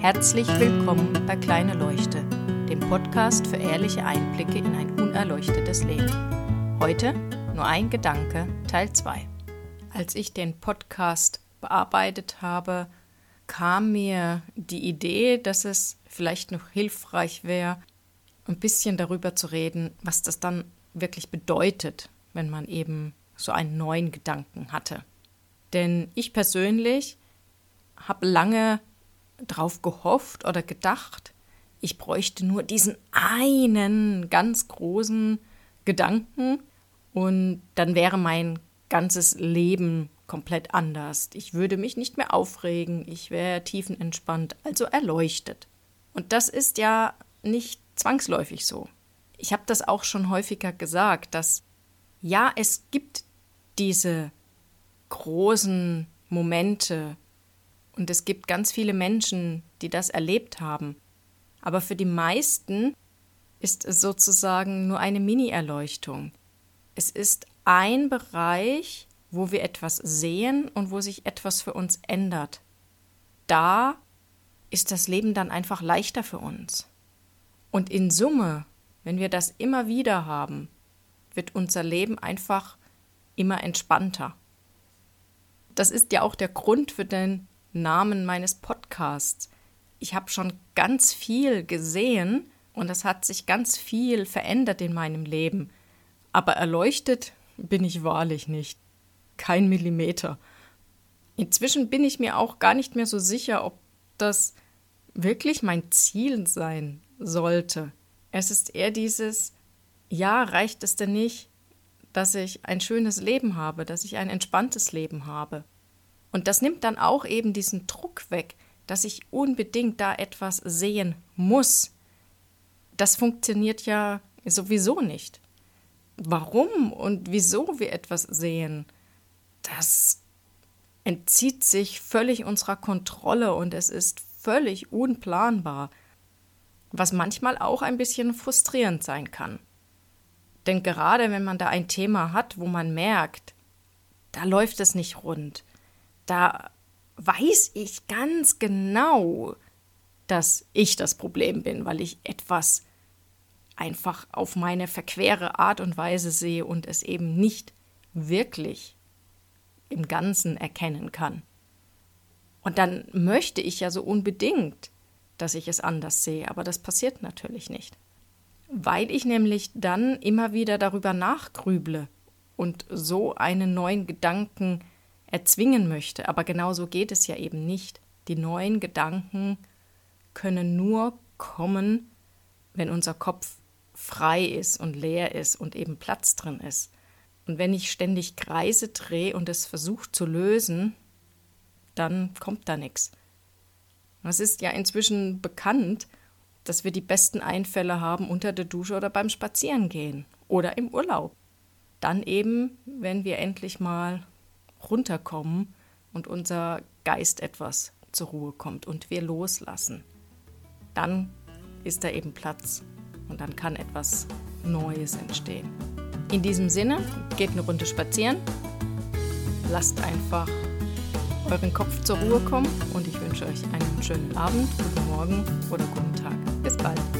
Herzlich willkommen bei Kleine Leuchte, dem Podcast für ehrliche Einblicke in ein unerleuchtetes Leben. Heute nur ein Gedanke, Teil 2. Als ich den Podcast bearbeitet habe, kam mir die Idee, dass es vielleicht noch hilfreich wäre, ein bisschen darüber zu reden, was das dann wirklich bedeutet, wenn man eben so einen neuen Gedanken hatte. Denn ich persönlich habe lange drauf gehofft oder gedacht, ich bräuchte nur diesen einen ganz großen Gedanken und dann wäre mein ganzes Leben komplett anders. Ich würde mich nicht mehr aufregen, ich wäre tiefenentspannt, also erleuchtet. Und das ist ja nicht zwangsläufig so. Ich habe das auch schon häufiger gesagt, dass ja, es gibt diese großen Momente, und es gibt ganz viele Menschen, die das erlebt haben. Aber für die meisten ist es sozusagen nur eine Mini-Erleuchtung. Es ist ein Bereich, wo wir etwas sehen und wo sich etwas für uns ändert. Da ist das Leben dann einfach leichter für uns. Und in Summe, wenn wir das immer wieder haben, wird unser Leben einfach immer entspannter. Das ist ja auch der Grund für den Namen meines Podcasts. Ich habe schon ganz viel gesehen und es hat sich ganz viel verändert in meinem Leben. Aber erleuchtet bin ich wahrlich nicht. Kein Millimeter. Inzwischen bin ich mir auch gar nicht mehr so sicher, ob das wirklich mein Ziel sein sollte. Es ist eher dieses, ja, reicht es denn nicht, dass ich ein schönes Leben habe, dass ich ein entspanntes Leben habe. Und das nimmt dann auch eben diesen Druck weg, dass ich unbedingt da etwas sehen muss. Das funktioniert ja sowieso nicht. Warum und wieso wir etwas sehen, das entzieht sich völlig unserer Kontrolle und es ist völlig unplanbar, was manchmal auch ein bisschen frustrierend sein kann. Denn gerade wenn man da ein Thema hat, wo man merkt, da läuft es nicht rund, da weiß ich ganz genau, dass ich das Problem bin, weil ich etwas einfach auf meine verquere Art und Weise sehe und es eben nicht wirklich im Ganzen erkennen kann. Und dann möchte ich ja so unbedingt, dass ich es anders sehe, aber das passiert natürlich nicht. Weil ich nämlich dann immer wieder darüber nachgrüble und so einen neuen Gedanken erzwingen möchte. Aber genau so geht es ja eben nicht. Die neuen Gedanken können nur kommen, wenn unser Kopf frei ist und leer ist und eben Platz drin ist. Und wenn ich ständig Kreise drehe und es versuche zu lösen, dann kommt da nichts. Es ist ja inzwischen bekannt, dass wir die besten Einfälle haben unter der Dusche oder beim Spazierengehen oder im Urlaub. Dann eben, wenn wir endlich mal runterkommen und unser Geist etwas zur Ruhe kommt und wir loslassen, dann ist da eben Platz und dann kann etwas Neues entstehen. In diesem Sinne, geht eine Runde spazieren, lasst einfach euren Kopf zur Ruhe kommen und ich wünsche euch einen schönen Abend, guten Morgen oder guten Tag. Bis bald.